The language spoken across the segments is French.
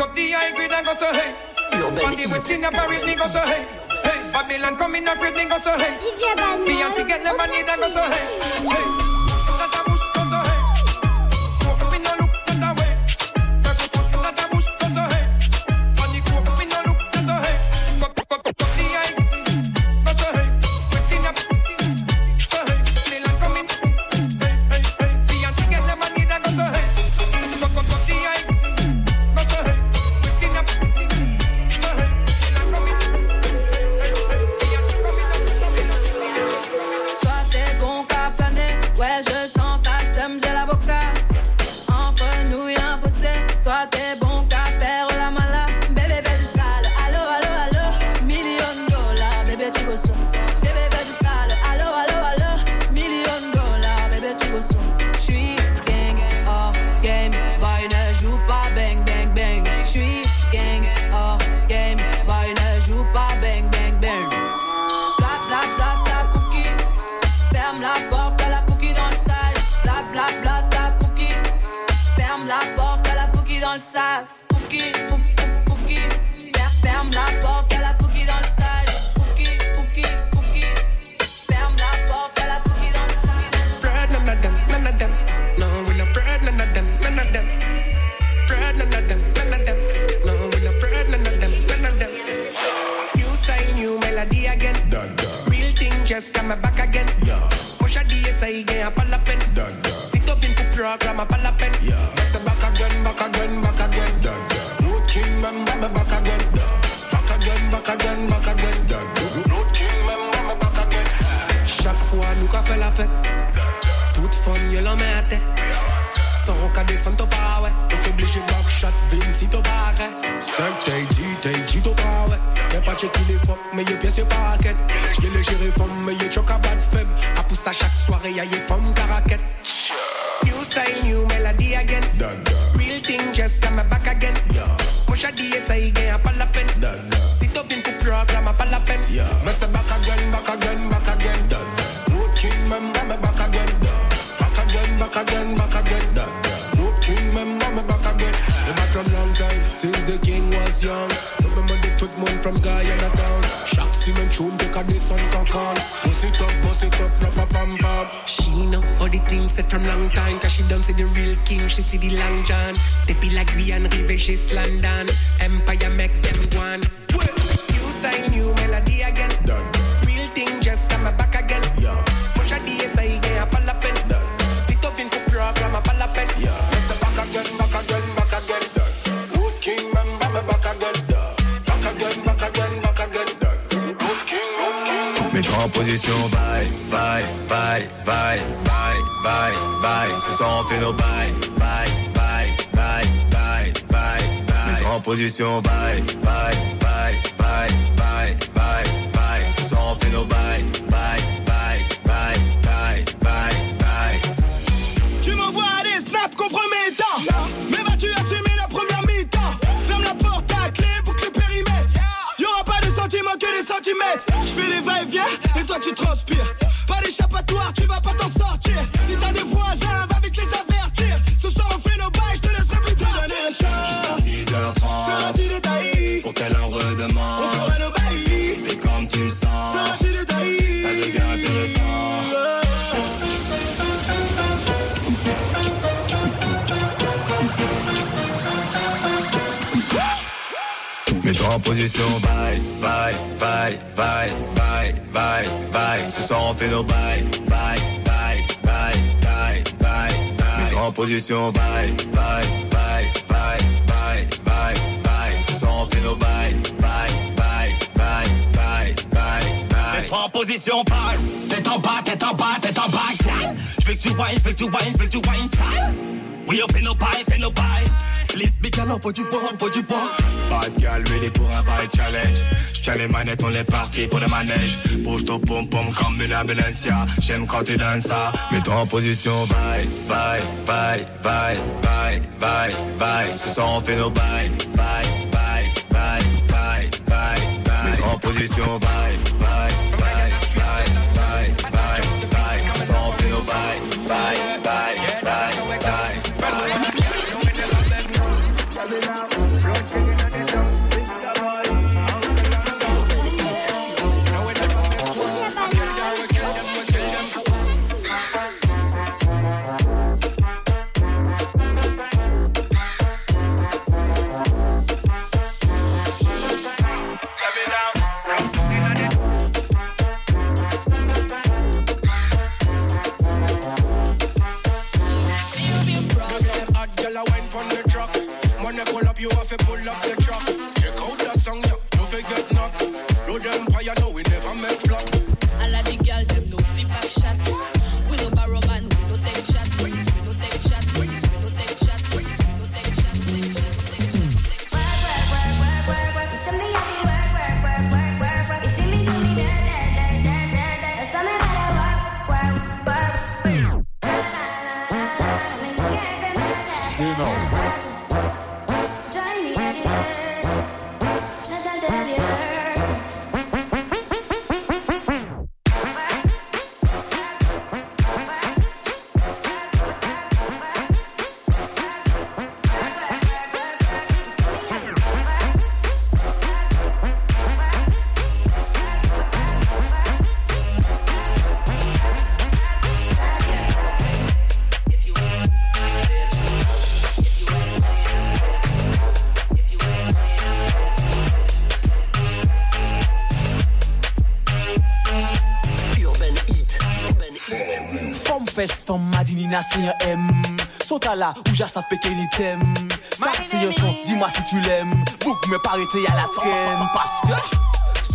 up the high grade and go so hey. On the west in the Paris, me go so hey. Hey, Babylon come in a afraid, me go so hey. Beyonce get the money, then go so hey. Hey. Toute femme, yo la mette. Sans qu'à descendre, t'as pas, ouais. T'es obligé de backshot, vim si t'as pas, ouais. 5 t'es 10, t'es 10, t'as pas, ouais. Y'a pas checké les femmes, mais y'a pièce, y'a pas raquette. Y'a les gérés femmes, mais y'a choc à battre faible. À pousser à chaque soirée, y'a y'a femmes, caraquette. New style, new melody again. Real thing, just come back again. Moi, j'ai dit, ça y gagne, pas la peine. Si t'as bien pour programme, pas la peine. Mais c'est back again, back again, back again. is young. Remember the third moon from Guyana town. Shock cement tune, take a this on cock on. Bust it up, bust it up, rap a bam bam. She know all the things said from long time. Cause she done see the real king, she see the long john. They be like we and River, she's London. Empire make them one. Well, you sign new melody again. Position, bye, bye, bye, bye, position, bye, bye, bye, bye, bye, bye, bye. Ce soir on fait nos bye, bye, bye, bye, bye, bye, bye. En position, bye, bye, bye, bye, bye, bye, bye. Ce soir on fait nos bye, bye, bye, bye, bye, bye, bye. Mets-toi en position, bye. Tête en bas, tête en bas, tête en bas, gal. J'veux que tu wine, j'veux que tu wine, j'veux que tu wine, sale. Oui, on fait nos bails, fait nos bails. Gal, on faut du bois, faut du bois. Five gal ready pour un vibe challenge. J'tiens les manettes, on est parti pour le manège. Bouge ton pom pom comme une ambulance. J'aime quand tu donnes ça. Mets-toi en position, bye, bye, bye, bye, bye, bye, bye. Ce soir on fait nos bye, bye, bye, bye, bye, bye, bye. Mets-toi en position, bye, Fom fes, fom madinina se yon M Sota la ou jasa peke li tem Sa se yon son, di mwa si tu lem Bouk me parete ya la tren Paske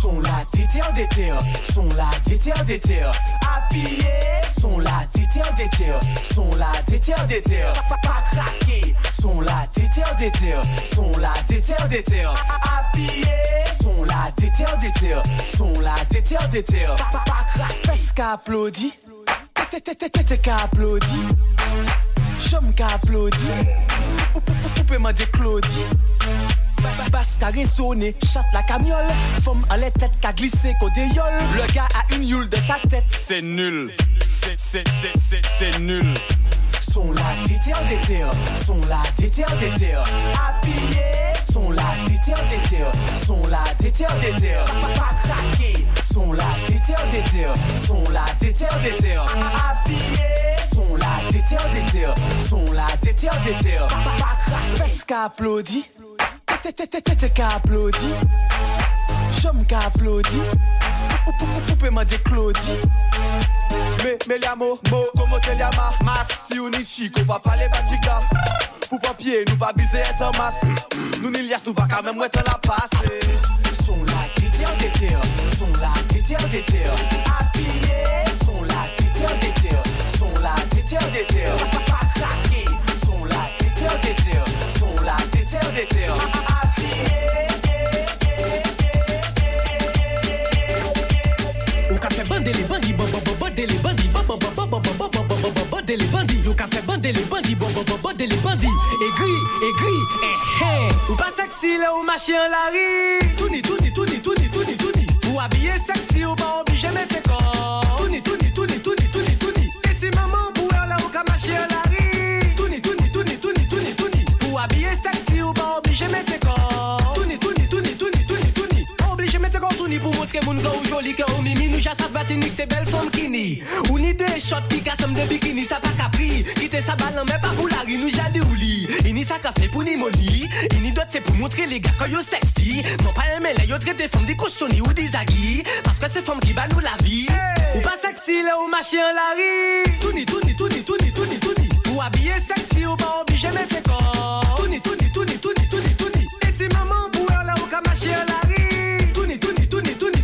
Son la déter déter Son la déter déter Habillé Son la déter déter Son la déter déter Pa pa craqué Son la déter déter Son la déter déter Habillé Son la déter déter Son la déter déter Pa pa craqué. Fes T'es qu'à applaudir, j'aime qu'à applaudir. Poupée m'a dit Claudie. Basse qu'a résonné, chatte la camiole. Femme à la tête qu'a glissé, qu'au déiole. Le gars a une yule de sa tête. C'est nul, c'est, c'est, c'est, c'est nul. Son la déterre, déterre, son la déterre, déterre. Appuyé, son la déterre, déterre, son la déterre, déterre. Pas craqué, son la déterre, déterre, son la déterre, déterre. detail Fes ka aplodi Tete ka aplodi Jom ka aplodi Poupe man de klodi Me, me liamo, mo, komo te liama Mas, si ou ni chiko, pa pale batika Pou papye, nou pa bize etan mas Nou ni lias, nou pa la pase Son la detail detail Son la detail detail Bande les bandits, bon bon bon bande les bandits. Aigri, aigri, eh eh. Ou pas sexy là ou marcher en la rue. Touni, touni, touni, touni, touni, touni. Ou habillé sexy ou pas obligé mettre corps. Touni, touni, touni, touni, touni, touni. Petit maman pour là ou ka marcher en la rue. Touni, touni, touni, touni, touni, touni. Ou habillé sexy ou pas obligé mettre corps. Touni, touni, touni, touni, touni, touni. Obligé mettre corps touni pour montrer mon gars ou joli que ou mimi nous chasse batinik c'est belle femme kini. Ou ni deux shots qui cassent de bikini ça pas sa balle en main pas pour la rue, nous j'ai ouli. Il n'y sa café pour ni money. Il n'y d'autre c'est pour montrer les gars quand yo sexy. Non pas aimer les yo traite des femmes des cochonnées ou des aguilles. Parce que c'est femmes qui bat nous la vie. Ou pas sexy, là ou machin la rue. Tout ni, tout ni, tout ni, tout ni, tout ni. Ou habillé sexy ou pas obligé de mettre tes corps. Tout ni, tout ni, tout ni, tout ni, tout ni. Et si maman pour là ou qu'à machin la rue. Tout ni, tout ni, tout ni, tout ni,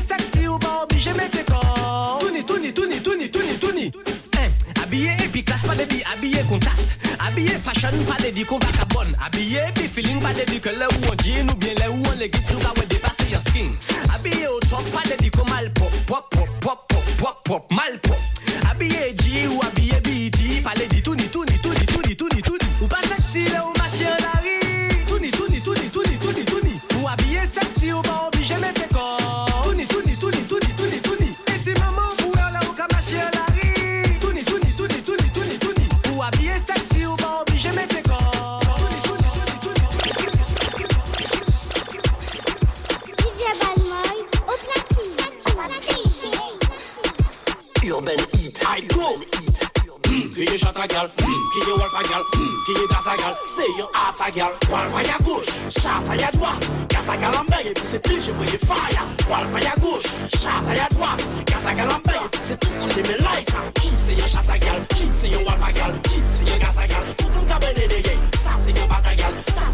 sexy ou pas obligé de mettre tes corps. Classe pas de dit habillé qu'on tasse. Habillé fashion pas de dit qu'on va qu'à bonne. Habillé puis feeling pas de dit que là où on jean ou bien là où on les guise nous urban heat. Hype heat. Mm. Kiye chata gal, mm. kiye walpa gal, mm. kiye dasa gal, seyon ata gal Walpa ya gouch, chata ya dwa, kasa gal ambeye, pise pije voye faya Walpa ya gouch, chata ya dwa, kasa gal ambeye, pise tout koune me laika Ki seyon chata gal, ki seyon walpa gal, ki seyon dasa gal, tout koum kabene deye, sa seyon bata gal, sa seyon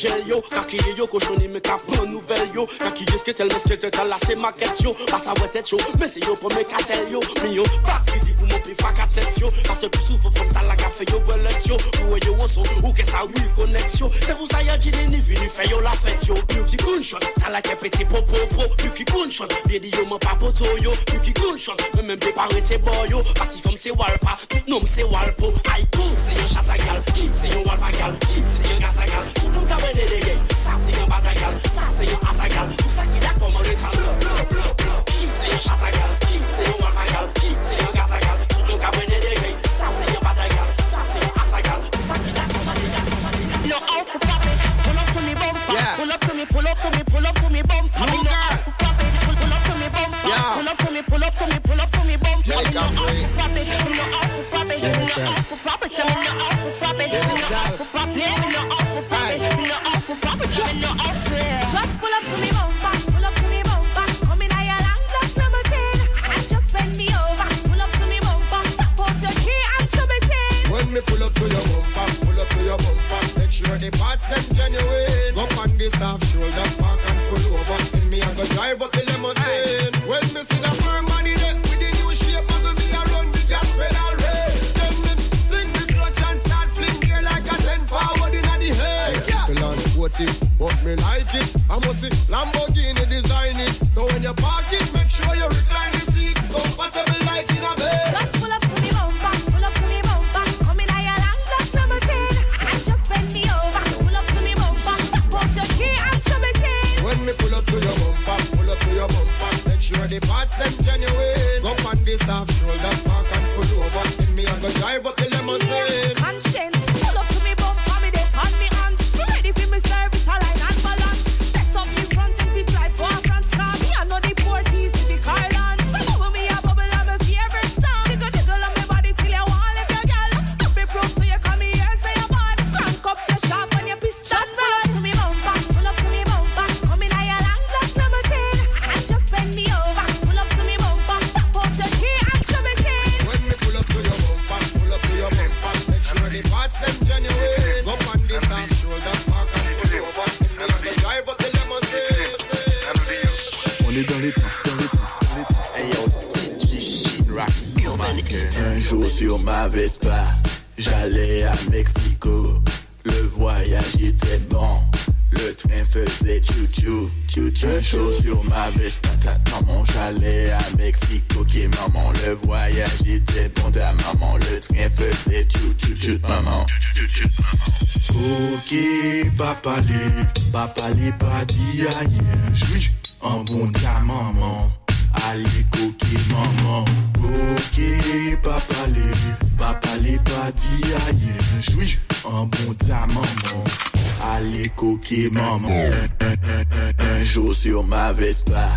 jel yo Kakye yo koshoni me ka pran nouvel yo. Kakye sketel me sketel tala se maket yo. Pasa wè tèt yo, mè se yo pou me katel yo. Mi yo, pati di pou mou pi fakat set yo. Pase pou soufou fòm tala kafe yo belet yo. Ou e yo woson, ou ke sa wè konet yo. Se pou sa ya jine ni vini fe yo la fet yo. Yu ki gounshon, tala ke peti po po. Po Yu ki gunshot Biye di yo man pa poto yo. Yu ki gounshon, mè men pe pare te boyo Pasi fom se walpa, tout nom se walpo. Ay pou, se yo chata gal, ki se yo walpa gal Ki se yo gaza gal, tout nou kabe mwen delege Sa se yon batagal, sa se yon atagal Tout sa ki la koman retangal Kim se yon chatagal, kim se yon watagal Kim se yon gazagal, tout nou ka mwen delege but me clutch and start flinging like it. I must see Lamborghini design it. So when you park it, Un jour sur ma Vespa, j'allais à Mexico. Le voyage était bon. Le train faisait chou-chou, chou-chou. Un jour sur ma Vespa, ta maman, j'allais à Mexico. Ok, maman, le voyage était bon. Ta maman, le train faisait chou-chou, chou maman. Ok, papa les, papa les pas dit aïe, un bon ta maman. Allez, coquille maman. Ok, papa les, papa les pas dit aïe, jouis, un bon ta maman. Allez, coquille maman. Un, jour sur ma Vespa,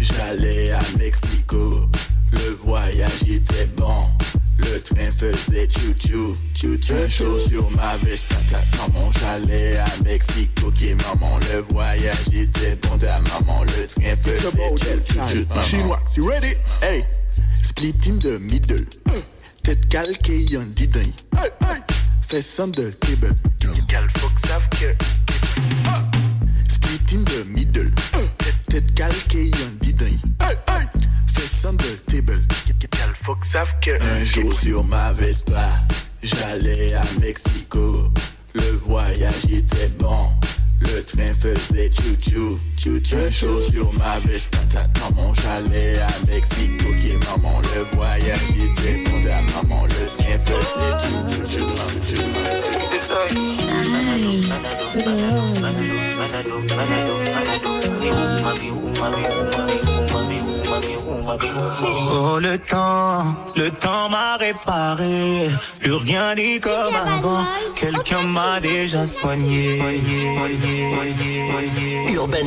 j'allais à Mexico. Le voyage était bon. Le train faisait chou-chou, chou-chou. Un jour sur ma Vespa, ta maman, j'allais à Mexico. Ok, maman, le voyage était bon. Ta maman, le train faisait chou-chou, you ready? Hey, split in the middle. Tête calquée, y'en dit d'un. Fais on the table. Gal, faut que savent que. Split in the middle. Tête, calquée, y'en dit d'un. Fais on the table. Gal, faut que savent que. Un jour sur ma Vespa, j'allais à Mexico. Le voyage était bon. Le train faisait chou-chou, chou-chou. Jour sur ma Vespa, ta maman, j'allais à Mexico. Ok, maman, le voyage était. Ta maman, le train faisait chou-chou, chou-chou, Oh le temps, le temps m'a réparé, plus rien n'est comme avant. Quelqu'un m'a déjà soigné. Urban